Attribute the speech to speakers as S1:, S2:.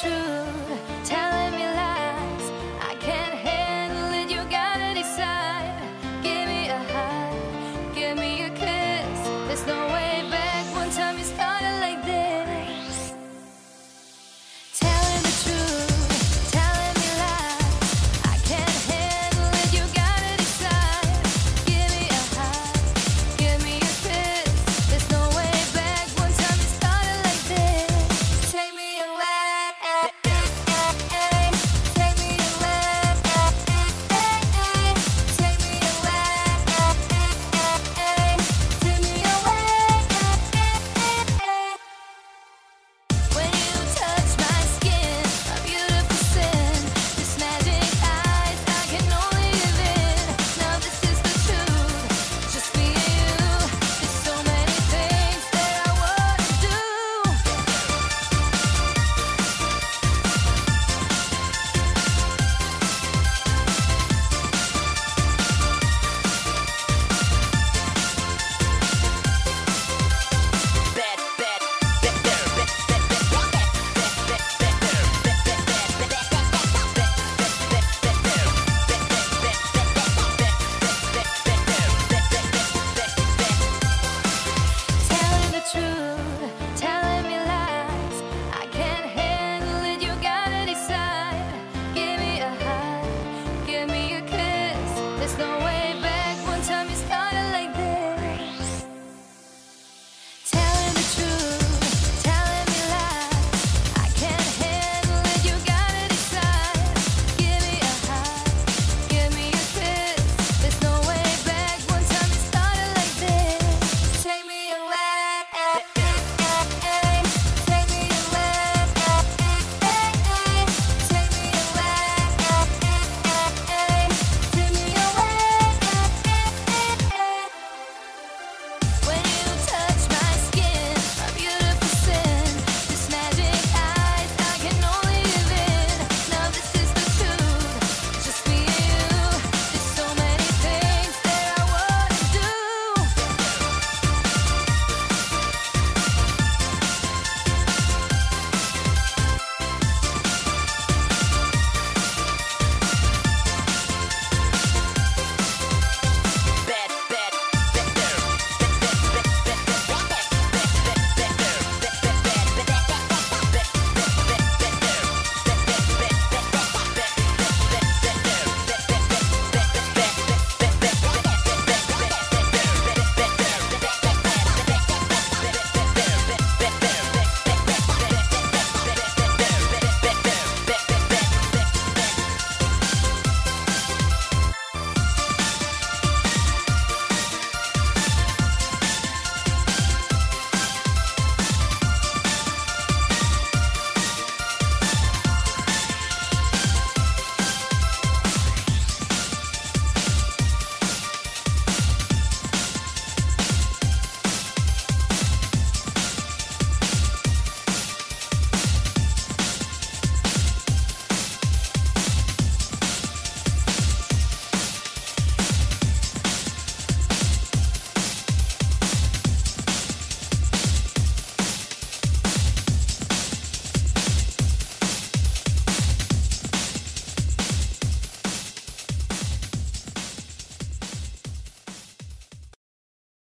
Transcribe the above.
S1: true. Tell